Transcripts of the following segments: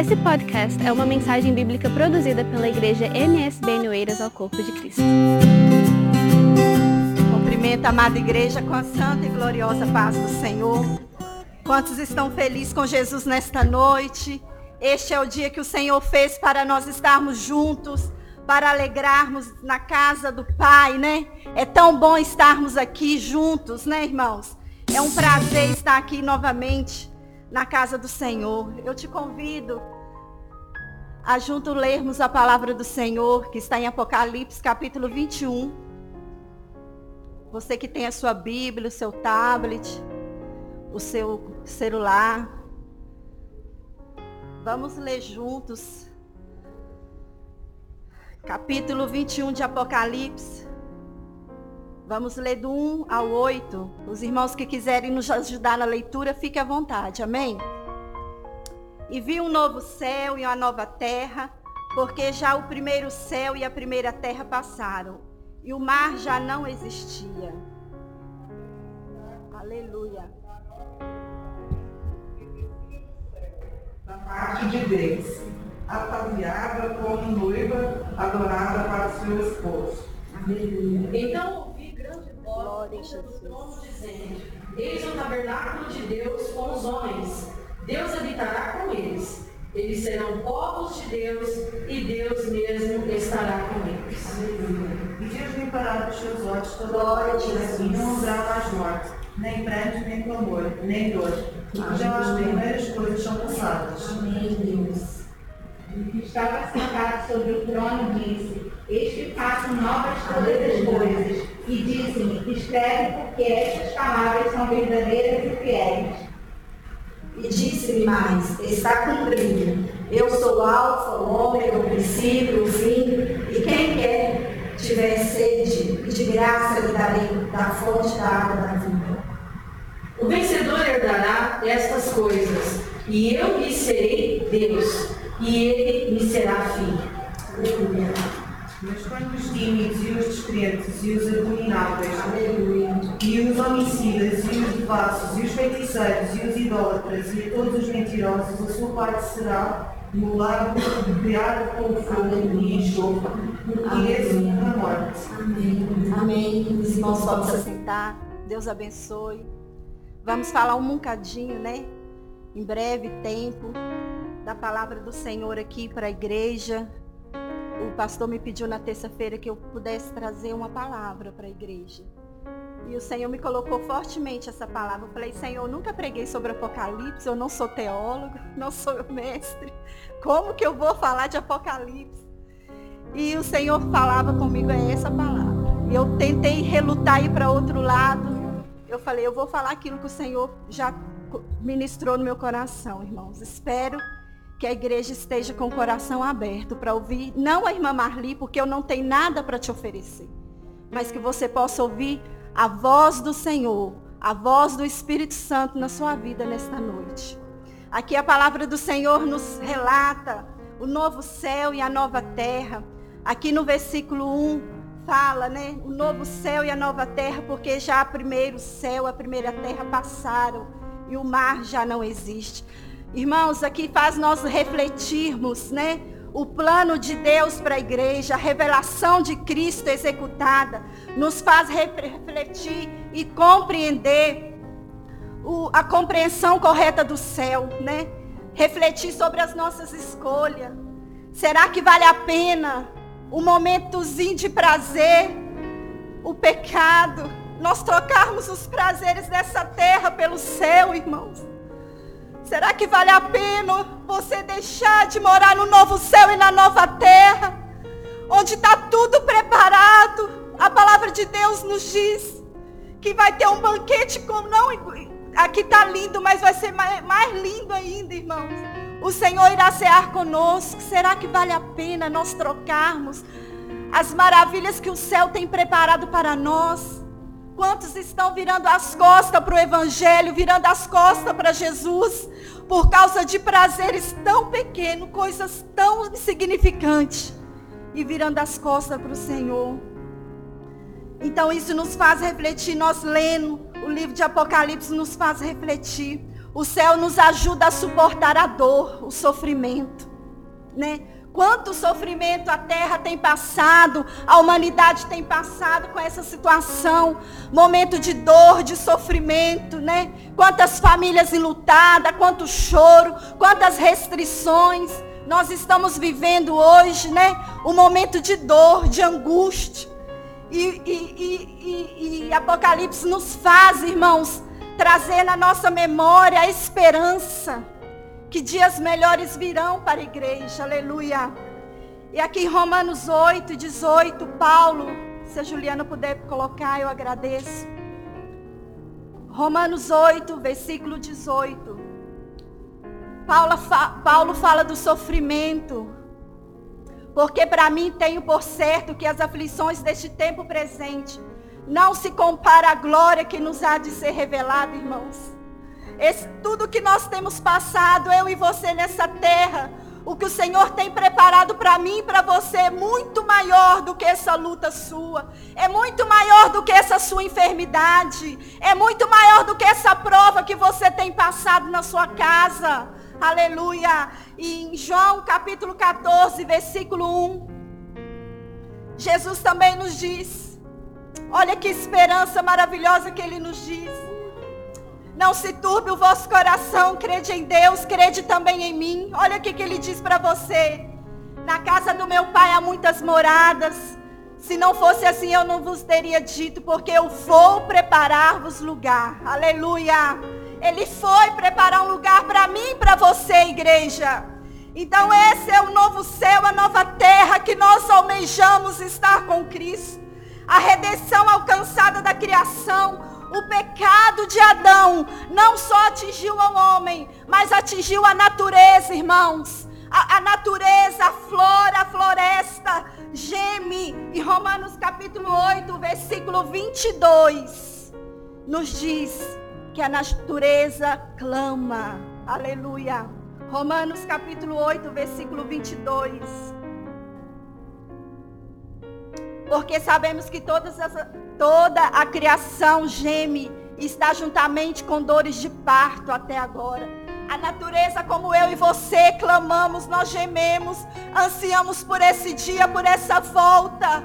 Esse podcast é uma mensagem bíblica produzida pela igreja MSB Noeiras ao Corpo de Cristo. Cumprimento a amada igreja com a santa e gloriosa paz do Senhor. Quantos estão felizes com Jesus nesta noite? Este é o dia que o Senhor fez para nós estarmos juntos, para alegrarmos na casa do Pai, né? É tão bom estarmos aqui juntos, né, irmãos? É um prazer estar aqui novamente na casa do Senhor. Eu te convido a junto lermos a palavra do Senhor, que está em Apocalipse, capítulo 21. Você que tem a sua Bíblia, o seu tablet, o seu celular. Vamos ler juntos. Capítulo 21 de Apocalipse. Vamos ler do 1 ao 8. Os irmãos que quiserem nos ajudar na leitura, fique à vontade. Amém? E vi um novo céu e uma nova terra, porque já o primeiro céu e a primeira terra passaram, e o mar já não existia. Aleluia. Da parte de Deus, ataviada como noiva adorada para o seu esposo. Aleluia. Então trono dizendo, Eis o tabernáculo de Deus com os homens. Deus habitará com eles. Eles serão povos de Deus e Deus mesmo estará com eles. E Deus limpará dos seus olhos toda de e não haverá mais morte, nem pranto, nem clamor, nem dor, porque já as primeiras coisas são passadas. Amém, Deus. O que estava sentado sobre o trono disse, Eis que faço novas todas as coisas. E disse-me, escreve porque estas palavras são verdadeiras e fiéis. E disse-me mais, está cumprido. Eu sou o alfa, o ômega, o princípio, o fim. E quem quer tiver sede, e de graça lhe darei da fonte da água da vida. O vencedor herdará estas coisas, e eu lhe serei Deus, e ele me será filho. Aleluia. Mas quando os tímidos e os descrentes e os abomináveis Aleluia. e os homicidas e os devassos e os feiticeiros e os idólatras e a todos os mentirosos, a sua parte será no lago criado com fogo e enxofre, e esse na morte. Amém. Amém. Os irmãos podem se assentar. Deus abençoe. Vamos falar um bocadinho, né? Em breve tempo, da palavra do Senhor aqui para a igreja. O pastor me pediu na terça-feira que eu pudesse trazer uma palavra para a igreja. E o Senhor me colocou fortemente essa palavra. Eu falei, Senhor, eu nunca preguei sobre Apocalipse, eu não sou teólogo, não sou mestre. Como que eu vou falar de Apocalipse? E o Senhor falava comigo, é essa palavra. Eu tentei relutar ir para outro lado. Eu falei, eu vou falar aquilo que o Senhor já ministrou no meu coração, irmãos. Espero que a igreja esteja com o coração aberto para ouvir, não a irmã Marli, porque eu não tenho nada para te oferecer, mas que você possa ouvir a voz do Senhor, a voz do Espírito Santo na sua vida nesta noite. Aqui a palavra do Senhor nos relata o novo céu e a nova terra. Aqui no versículo 1 fala, né? O novo céu e a nova terra, porque já o primeiro céu, a primeira terra passaram e o mar já não existe. Irmãos, aqui faz nós refletirmos, né? O plano de Deus para a igreja, a revelação de Cristo executada, nos faz refletir e compreender o, a compreensão correta do céu, né? Refletir sobre as nossas escolhas. Será que vale a pena o momentozinho de prazer, o pecado, nós trocarmos os prazeres dessa terra pelo céu, irmãos? Será que vale a pena você deixar de morar no novo céu e na nova terra? Onde está tudo preparado. A palavra de Deus nos diz que vai ter um banquete como não. Aqui está lindo, mas vai ser mais, mais lindo ainda, irmãos. O Senhor irá cear conosco. Será que vale a pena nós trocarmos as maravilhas que o céu tem preparado para nós? Quantos estão virando as costas para o Evangelho, virando as costas para Jesus, por causa de prazeres tão pequenos, coisas tão insignificantes, e virando as costas para o Senhor? Então isso nos faz refletir, nós lendo o livro de Apocalipse nos faz refletir. O céu nos ajuda a suportar a dor, o sofrimento, né? Quanto sofrimento a terra tem passado, a humanidade tem passado com essa situação, momento de dor, de sofrimento, né? Quantas famílias enlutadas, quanto choro, quantas restrições nós estamos vivendo hoje, né? Um momento de dor, de angústia. E, e, e, e Apocalipse nos faz, irmãos, trazer na nossa memória a esperança que dias melhores virão para a igreja, aleluia. E aqui em Romanos 8, 18, Paulo, se a Juliana puder colocar, eu agradeço. Romanos 8, versículo 18. Paulo, Paulo fala do sofrimento. Porque para mim tenho por certo que as aflições deste tempo presente não se compara à glória que nos há de ser revelada, irmãos. Esse, tudo que nós temos passado, eu e você nessa terra, o que o Senhor tem preparado para mim e para você é muito maior do que essa luta sua. É muito maior do que essa sua enfermidade. É muito maior do que essa prova que você tem passado na sua casa. Aleluia. E em João capítulo 14, versículo 1, Jesus também nos diz: Olha que esperança maravilhosa que ele nos diz. Não se turbe o vosso coração, crede em Deus, crede também em mim. Olha o que, que ele diz para você. Na casa do meu pai há muitas moradas. Se não fosse assim, eu não vos teria dito, porque eu vou preparar-vos lugar. Aleluia. Ele foi preparar um lugar para mim e para você, igreja. Então esse é o novo céu, a nova terra que nós almejamos estar com Cristo. A redenção alcançada da criação, o pecado de Adão não só atingiu o homem, mas atingiu a natureza, irmãos. A, a, natureza, a flora, a floresta geme. E Romanos capítulo 8, versículo 22, nos diz que a natureza clama. Aleluia. Romanos capítulo 8, versículo 22. Porque sabemos que todas toda a criação geme e está juntamente com dores de parto até agora. A natureza, como eu e você, clamamos, nós gememos, ansiamos por esse dia, por essa volta.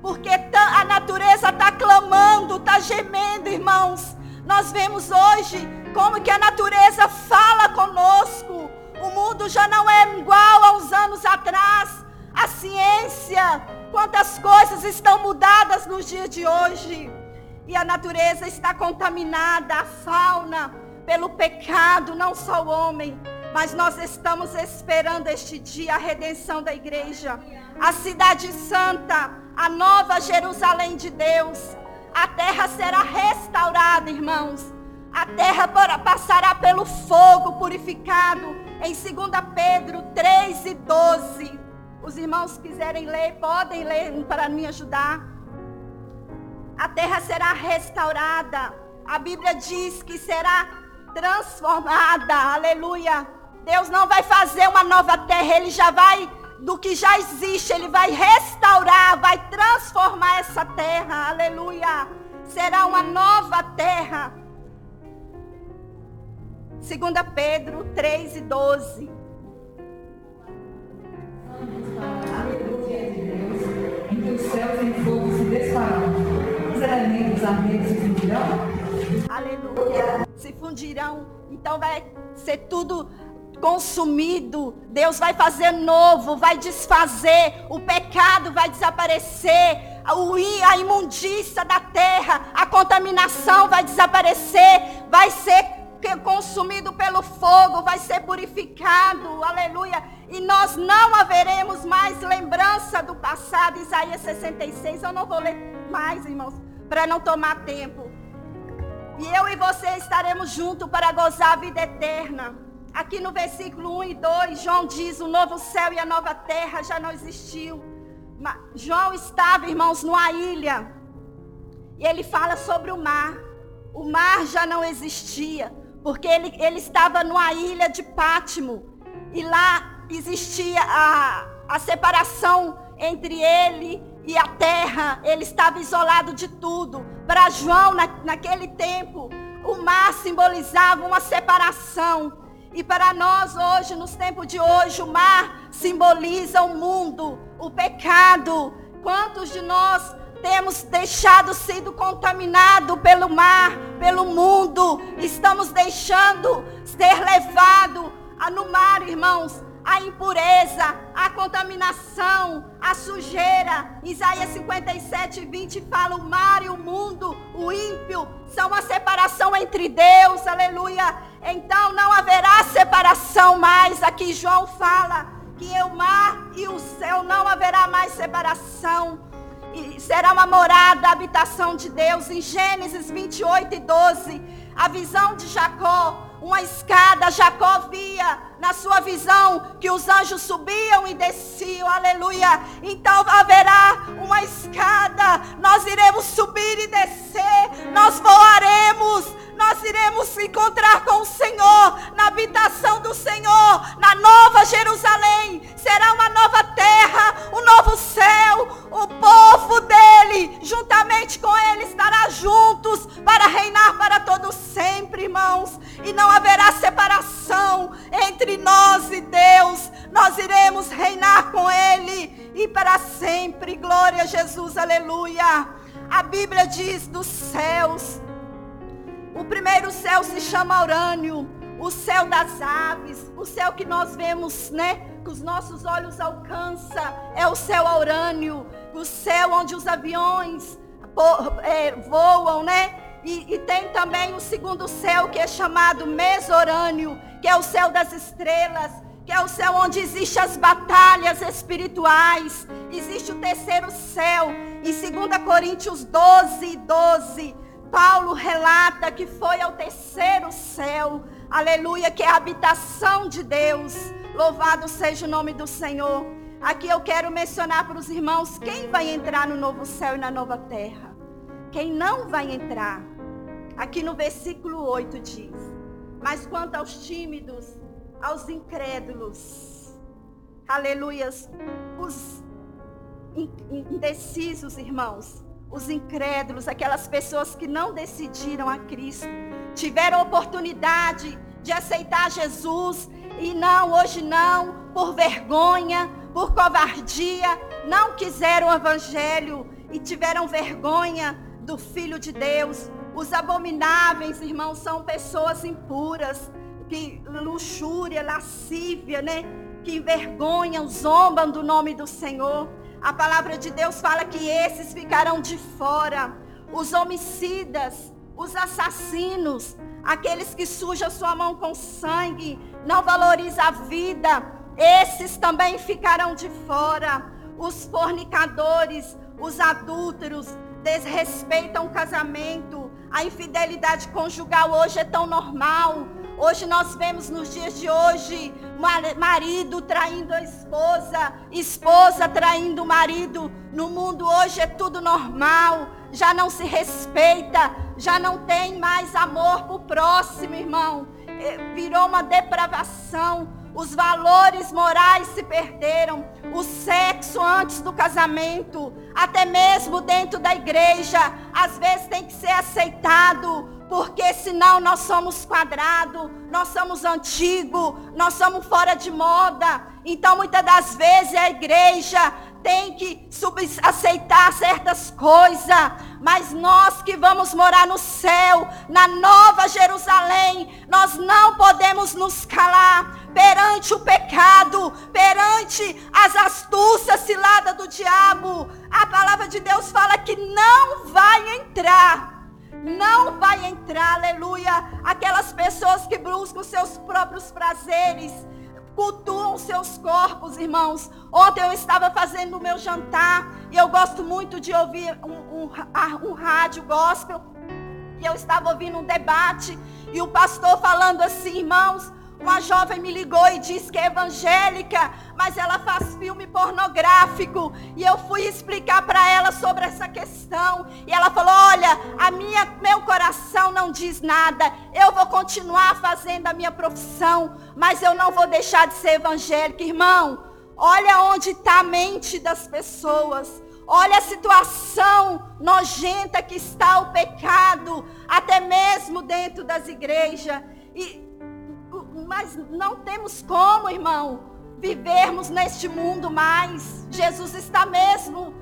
Porque a natureza está clamando, está gemendo, irmãos. Nós vemos hoje como que a natureza fala conosco. O mundo já não é igual aos anos atrás. A ciência, quantas coisas estão mudadas nos dias de hoje. E a natureza está contaminada, a fauna, pelo pecado, não só o homem. Mas nós estamos esperando este dia a redenção da igreja. A cidade santa, a nova Jerusalém de Deus. A terra será restaurada, irmãos. A terra passará pelo fogo purificado. Em 2 Pedro 3 e 12. Os irmãos quiserem ler, podem ler para me ajudar. A terra será restaurada. A Bíblia diz que será transformada. Aleluia. Deus não vai fazer uma nova terra, ele já vai do que já existe, ele vai restaurar, vai transformar essa terra. Aleluia. Será uma nova terra. 2 Pedro 3 e 12. Os elementos ardentes se fundirão? Aleluia. Se fundirão. Então vai ser tudo consumido. Deus vai fazer novo, vai desfazer. O pecado vai desaparecer. A imundícia da terra, a contaminação vai desaparecer. Vai ser consumido pelo fogo, vai ser purificado. Aleluia e nós não haveremos mais lembrança do passado. Isaías 66, eu não vou ler mais, irmãos, para não tomar tempo. E eu e você estaremos juntos para gozar a vida eterna. Aqui no versículo 1 e 2, João diz: o novo céu e a nova terra já não existiu. João estava, irmãos, numa ilha. E ele fala sobre o mar. O mar já não existia, porque ele, ele estava numa ilha de Pátimo. E lá existia a, a separação entre ele e a terra. Ele estava isolado de tudo. Para João, na, naquele tempo, O mar simbolizava uma separação. E para nós hoje, nos tempos de hoje, o mar simboliza o mundo, o pecado. Quantos de nós temos deixado sido contaminado pelo mar, pelo mundo? Estamos deixando ser levado no mar, irmãos, a impureza, a contaminação, a sujeira. Isaías 57, 20 fala: o mar e o mundo, o ímpio, são a separação entre Deus, aleluia. Então não haverá separação mais. Aqui João fala que o mar e o céu não haverá mais separação. E será uma morada, a habitação de Deus. Em Gênesis 28 e 12, a visão de Jacó uma escada. Jacó via na sua visão que os anjos subiam e desciam. Aleluia. Então haverá uma escada. Nós iremos subir e descer. Nós voaremos. Nós iremos encontrar com o Senhor na habitação do Senhor, na nova Jerusalém. Será uma nova terra, um novo céu. O povo dele, juntamente com ele, estará juntos para reinar para todos sempre, irmãos. E não haverá separação entre nós e Deus. Nós iremos reinar com Ele e para sempre. Glória a Jesus, aleluia. A Bíblia diz dos céus. O primeiro céu se chama Urânio, o céu das aves, o céu que nós vemos, né? Que os nossos olhos alcançam, é o céu Urânio, o céu onde os aviões é, voam, né? E, e, tem também o segundo céu que é chamado Mesorânio, que é o céu das estrelas, que é o céu onde existem as batalhas espirituais. Existe o terceiro céu. Em 2 Coríntios 12, 12, Paulo relata que foi ao terceiro céu. Aleluia, que é a habitação de Deus. Louvado seja o nome do Senhor. Aqui eu quero mencionar para os irmãos quem vai entrar no novo céu e na nova terra. Quem não vai entrar Aqui no versículo 8 diz: Mas quanto aos tímidos, aos incrédulos, aleluias, os indecisos, irmãos, os incrédulos, aquelas pessoas que não decidiram a Cristo, tiveram oportunidade de aceitar Jesus e não, hoje não, por vergonha, por covardia, não quiseram o evangelho e tiveram vergonha do Filho de Deus, os abomináveis, irmãos, são pessoas impuras, que luxúria, lascívia, né? Que envergonham, zombam do nome do Senhor. A palavra de Deus fala que esses ficarão de fora. Os homicidas, os assassinos, aqueles que sujam sua mão com sangue, não valorizam a vida, esses também ficarão de fora. Os fornicadores, os adúlteros, desrespeitam o casamento, a infidelidade conjugal hoje é tão normal. Hoje nós vemos nos dias de hoje marido traindo a esposa, esposa traindo o marido. No mundo hoje é tudo normal, já não se respeita, já não tem mais amor para o próximo, irmão. É, virou uma depravação. Os valores morais se perderam. O sexo antes do casamento, até mesmo dentro da igreja, às vezes tem que ser aceitado, porque senão nós somos quadrado, nós somos antigo, nós somos fora de moda. Então muitas das vezes a igreja tem que aceitar certas coisas, mas nós que vamos morar no céu, na nova Jerusalém, nós não podemos nos calar perante o pecado, perante as astúcias ciladas do diabo. A palavra de Deus fala que não vai entrar. Não vai entrar, aleluia, aquelas pessoas que buscam seus próprios prazeres, cultuam seus corpos, irmãos. Ontem eu estava fazendo o meu jantar e eu gosto muito de ouvir um, um, um rádio gospel. E eu estava ouvindo um debate e o pastor falando assim, irmãos, uma jovem me ligou e disse que é evangélica, mas ela faz filme pornográfico. E eu fui explicar para ela sobre essa questão. E ela falou: Olha, a minha, meu coração não diz nada. Eu vou continuar fazendo a minha profissão, mas eu não vou deixar de ser evangélica, irmão. Olha onde está a mente das pessoas. Olha a situação nojenta que está o pecado, até mesmo dentro das igrejas. E, mas não temos como, irmão, vivermos neste mundo mais. Jesus está mesmo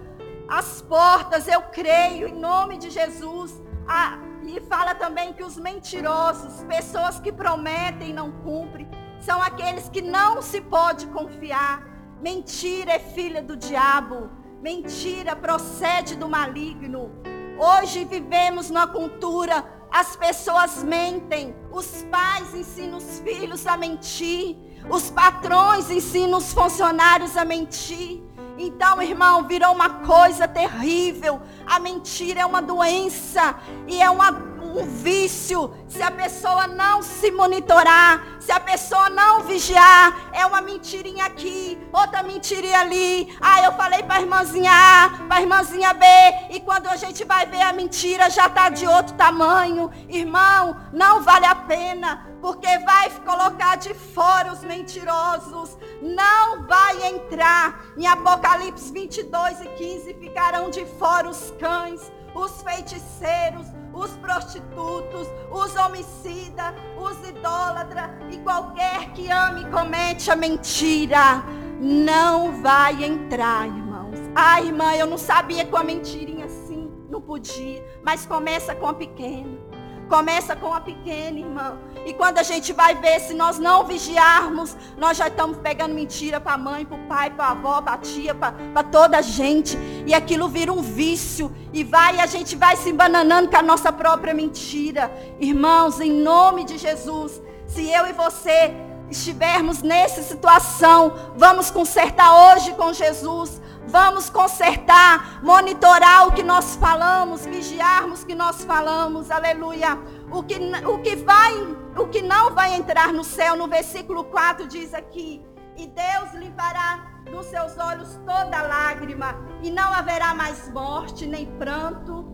às portas, eu creio, em nome de Jesus. Ah, e fala também que os mentirosos, pessoas que prometem e não cumprem, são aqueles que não se pode confiar. Mentira é filha do diabo. Mentira procede do maligno. Hoje vivemos numa cultura, as pessoas mentem, os pais ensinam os filhos a mentir, os patrões ensinam os funcionários a mentir. Então, irmão, virou uma coisa terrível. A mentira é uma doença e é uma, um vício. Se a pessoa não se monitorar, se a pessoa não vigiar, é uma mentirinha aqui, outra mentirinha ali. Ah, eu falei para a irmãzinha A, para a irmãzinha B, e quando a gente vai ver a mentira já está de outro tamanho. Irmão, não vale a pena porque vai colocar de fora os mentirosos, não vai entrar. Em Apocalipse 22 e 15 ficarão de fora os cães, os feiticeiros, os prostitutos, os homicidas, os idólatras e qualquer que ame e comete a mentira. Não vai entrar, irmãos. Ah, irmã, eu não sabia com a mentirinha assim, não podia. Mas começa com a pequena. Começa com a pequena, irmão. E quando a gente vai ver, se nós não vigiarmos, nós já estamos pegando mentira para a mãe, para o pai, para a avó, para a tia, para toda a gente. E aquilo vira um vício. E vai, a gente vai se embananando com a nossa própria mentira. Irmãos, em nome de Jesus, se eu e você estivermos nessa situação, vamos consertar hoje com Jesus. Vamos consertar, monitorar o que nós falamos, vigiarmos o que nós falamos. Aleluia. O que, o que vai, o que não vai entrar no céu, no versículo 4 diz aqui: "E Deus limpará dos seus olhos toda lágrima, e não haverá mais morte, nem pranto,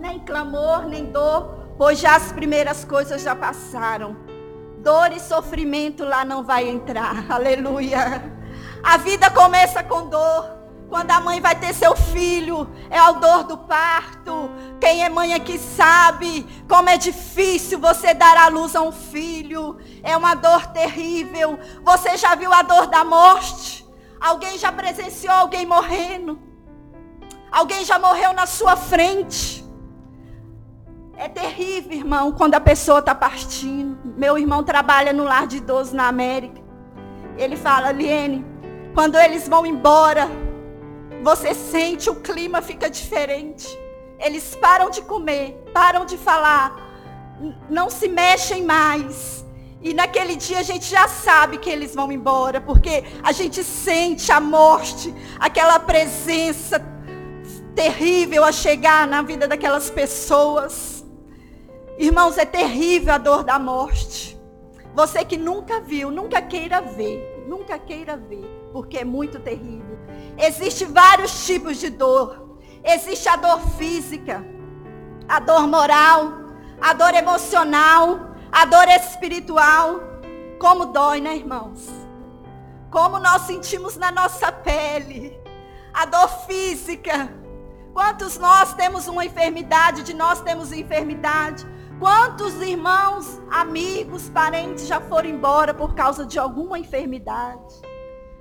nem clamor, nem dor, pois já as primeiras coisas já passaram. Dor e sofrimento lá não vai entrar. Aleluia. A vida começa com dor. Quando a mãe vai ter seu filho, é a dor do parto. Quem é mãe aqui sabe como é difícil você dar à luz a um filho. É uma dor terrível. Você já viu a dor da morte? Alguém já presenciou alguém morrendo? Alguém já morreu na sua frente? É terrível, irmão, quando a pessoa está partindo. Meu irmão trabalha no lar de idosos na América. Ele fala, Liene, quando eles vão embora, você sente o clima fica diferente. Eles param de comer, param de falar, não se mexem mais. E naquele dia a gente já sabe que eles vão embora, porque a gente sente a morte, aquela presença terrível a chegar na vida daquelas pessoas. Irmãos, é terrível a dor da morte. Você que nunca viu, nunca queira ver, nunca queira ver porque é muito terrível. Existem vários tipos de dor. Existe a dor física, a dor moral, a dor emocional, a dor espiritual. Como dói, né, irmãos? Como nós sentimos na nossa pele. A dor física. Quantos nós temos uma enfermidade, de nós temos enfermidade? Quantos irmãos, amigos, parentes já foram embora por causa de alguma enfermidade?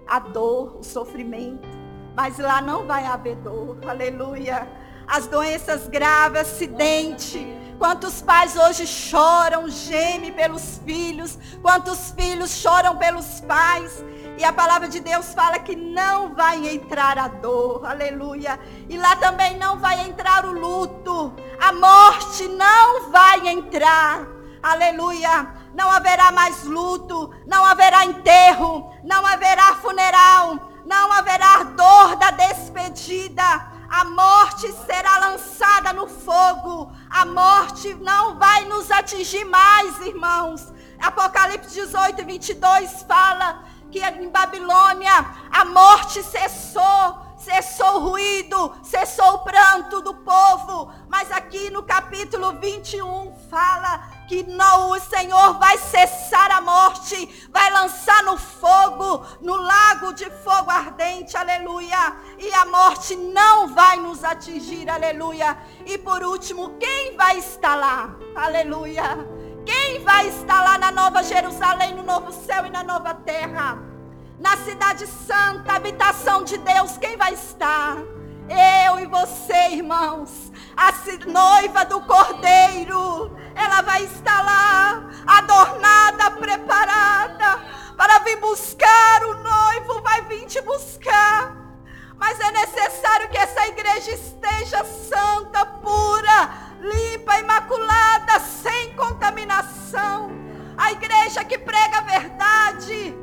A dor, o sofrimento. Mas lá não vai haver dor. Aleluia. As doenças graves, acidente. Quantos pais hoje choram, gemem pelos filhos. Quantos filhos choram pelos pais. E a palavra de Deus fala que não vai entrar a dor. Aleluia. E lá também não vai entrar o luto. A morte não vai entrar. Aleluia não haverá mais luto, não haverá enterro, não haverá funeral, não haverá dor da despedida. A morte será lançada no fogo. A morte não vai nos atingir mais, irmãos. Apocalipse 18, 22 fala que em Babilônia a morte cessou cessou o ruído, cessou o pranto do povo. Mas aqui no capítulo 21 fala que não, o Senhor vai cessar a morte, vai lançar no fogo, no lago de fogo ardente aleluia. E a morte não vai nos atingir, aleluia. E por último, quem vai estar lá? Aleluia. Quem vai estar lá na Nova Jerusalém, no novo céu e na nova terra? Na cidade santa, habitação de Deus, quem vai estar? Eu e você, irmãos, a noiva do Cordeiro, ela vai estar lá, adornada, preparada, para vir buscar o noivo, vai vir te buscar. Mas é necessário que essa igreja esteja santa, pura, limpa, imaculada, sem contaminação. A igreja que prega a verdade.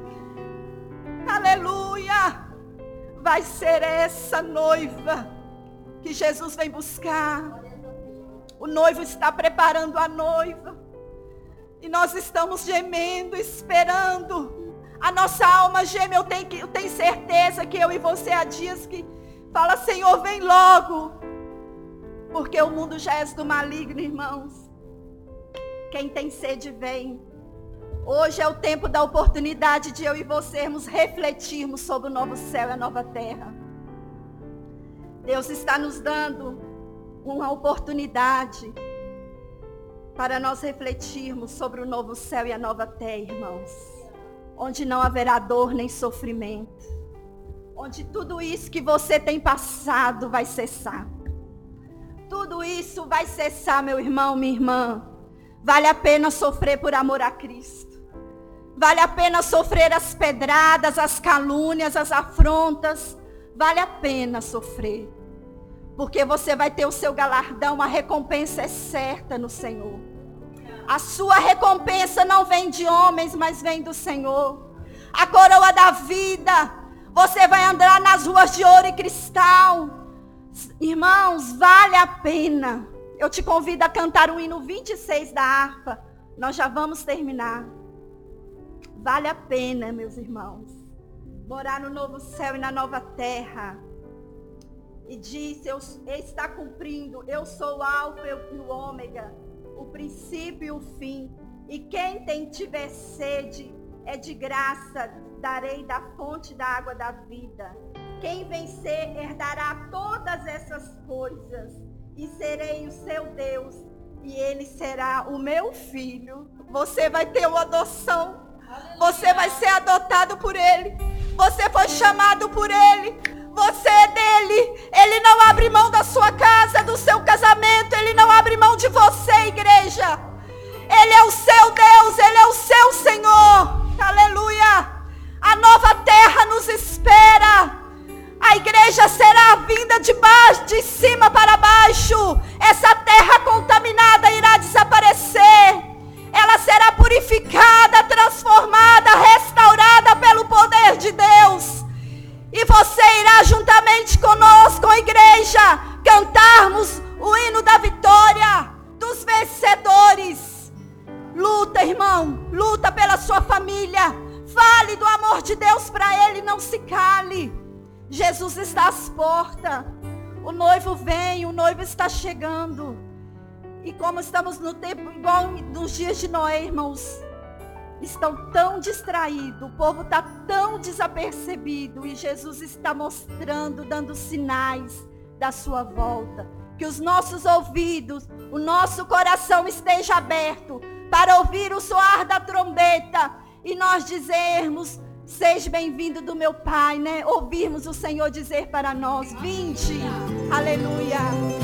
Aleluia vai ser essa noiva que Jesus vem buscar. O noivo está preparando a noiva. E nós estamos gemendo, esperando. A nossa alma geme. Eu tenho, eu tenho certeza que eu e você há dias que fala, Senhor, vem logo. Porque o mundo já é do maligno, irmãos. Quem tem sede, vem. Hoje é o tempo da oportunidade de eu e vocês refletirmos sobre o novo céu e a nova terra. Deus está nos dando uma oportunidade para nós refletirmos sobre o novo céu e a nova terra, irmãos. Onde não haverá dor nem sofrimento. Onde tudo isso que você tem passado vai cessar. Tudo isso vai cessar, meu irmão, minha irmã. Vale a pena sofrer por amor a Cristo. Vale a pena sofrer as pedradas, as calúnias, as afrontas. Vale a pena sofrer. Porque você vai ter o seu galardão, a recompensa é certa no Senhor. A sua recompensa não vem de homens, mas vem do Senhor. A coroa da vida. Você vai andar nas ruas de ouro e cristal. Irmãos, vale a pena. Eu te convido a cantar o hino 26 da harpa. Nós já vamos terminar. Vale a pena, meus irmãos, morar no novo céu e na nova terra. E disse, eu, está cumprindo, eu sou o alfa e o ômega, o princípio e o fim. E quem tem tiver sede, é de graça, darei da fonte da água da vida. Quem vencer herdará todas essas coisas, e serei o seu Deus, e ele será o meu filho. Você vai ter uma adoção você vai ser adotado por Ele. Você foi chamado por Ele. Você é dele. Ele não abre mão da sua casa, do seu casamento. Ele não abre mão de você, igreja. Ele é o seu Deus. Ele é o seu Senhor. Aleluia. A nova terra nos espera. A igreja será vinda de baixo, de cima para baixo. Essa terra contaminada irá desaparecer de Noé, irmãos, estão tão distraídos, o povo está tão desapercebido e Jesus está mostrando, dando sinais da sua volta. Que os nossos ouvidos, o nosso coração esteja aberto para ouvir o soar da trombeta e nós dizermos, seja bem-vindo do meu Pai, né? Ouvirmos o Senhor dizer para nós, vinde, aleluia.